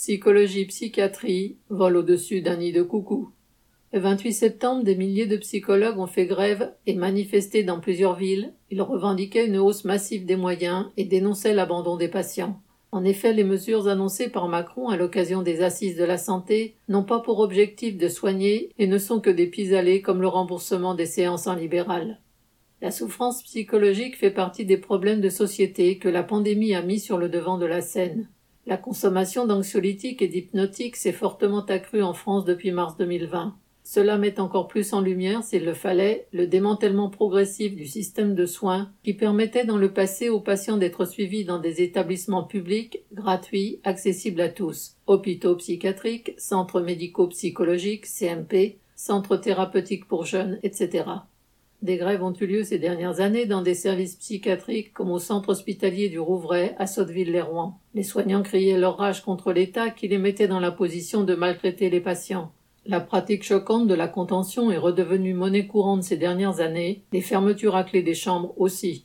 Psychologie, psychiatrie, vol au-dessus d'un nid de coucou. Le 28 septembre, des milliers de psychologues ont fait grève et manifesté dans plusieurs villes. Ils revendiquaient une hausse massive des moyens et dénonçaient l'abandon des patients. En effet, les mesures annoncées par Macron à l'occasion des assises de la santé n'ont pas pour objectif de soigner et ne sont que des pis-aller comme le remboursement des séances en libéral. La souffrance psychologique fait partie des problèmes de société que la pandémie a mis sur le devant de la scène. La consommation d'anxiolytiques et d'hypnotiques s'est fortement accrue en France depuis mars 2020. Cela met encore plus en lumière, s'il le fallait, le démantèlement progressif du système de soins qui permettait dans le passé aux patients d'être suivis dans des établissements publics, gratuits, accessibles à tous, hôpitaux psychiatriques, centres médicaux psychologiques, CMP, centres thérapeutiques pour jeunes, etc. Des grèves ont eu lieu ces dernières années dans des services psychiatriques comme au centre hospitalier du Rouvray à Sotteville-les-Rouen. Les soignants criaient leur rage contre l'État qui les mettait dans la position de maltraiter les patients. La pratique choquante de la contention est redevenue monnaie courante ces dernières années, les fermetures à clé des chambres aussi.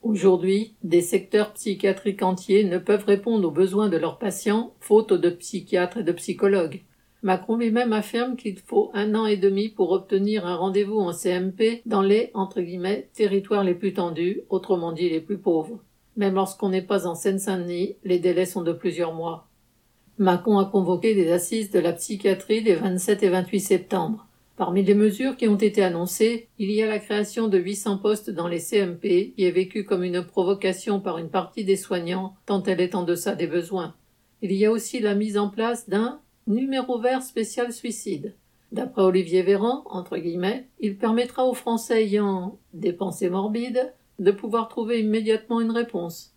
Aujourd'hui, des secteurs psychiatriques entiers ne peuvent répondre aux besoins de leurs patients, faute de psychiatres et de psychologues. Macron lui-même affirme qu'il faut un an et demi pour obtenir un rendez-vous en CMP dans les entre guillemets, territoires les plus tendus, autrement dit les plus pauvres. Même lorsqu'on n'est pas en Seine-Saint-Denis, les délais sont de plusieurs mois. Macron a convoqué des assises de la psychiatrie les 27 et 28 septembre. Parmi les mesures qui ont été annoncées, il y a la création de 800 postes dans les CMP, qui est vécue comme une provocation par une partie des soignants, tant elle est en deçà des besoins. Il y a aussi la mise en place d'un Numéro vert spécial suicide. D'après Olivier Véran, entre guillemets, il permettra aux Français ayant des pensées morbides de pouvoir trouver immédiatement une réponse.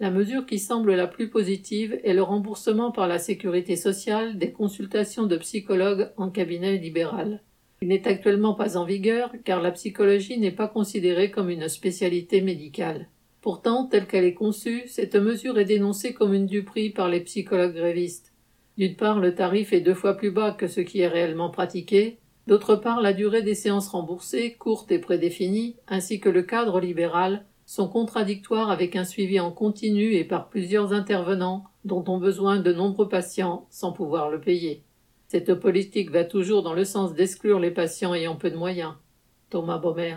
La mesure qui semble la plus positive est le remboursement par la sécurité sociale des consultations de psychologues en cabinet libéral. Il n'est actuellement pas en vigueur car la psychologie n'est pas considérée comme une spécialité médicale. Pourtant, telle qu'elle est conçue, cette mesure est dénoncée comme une duperie par les psychologues grévistes. D'une part, le tarif est deux fois plus bas que ce qui est réellement pratiqué. D'autre part, la durée des séances remboursées, courte et prédéfinie, ainsi que le cadre libéral, sont contradictoires avec un suivi en continu et par plusieurs intervenants dont ont besoin de nombreux patients sans pouvoir le payer. Cette politique va toujours dans le sens d'exclure les patients ayant peu de moyens. Thomas Baumer.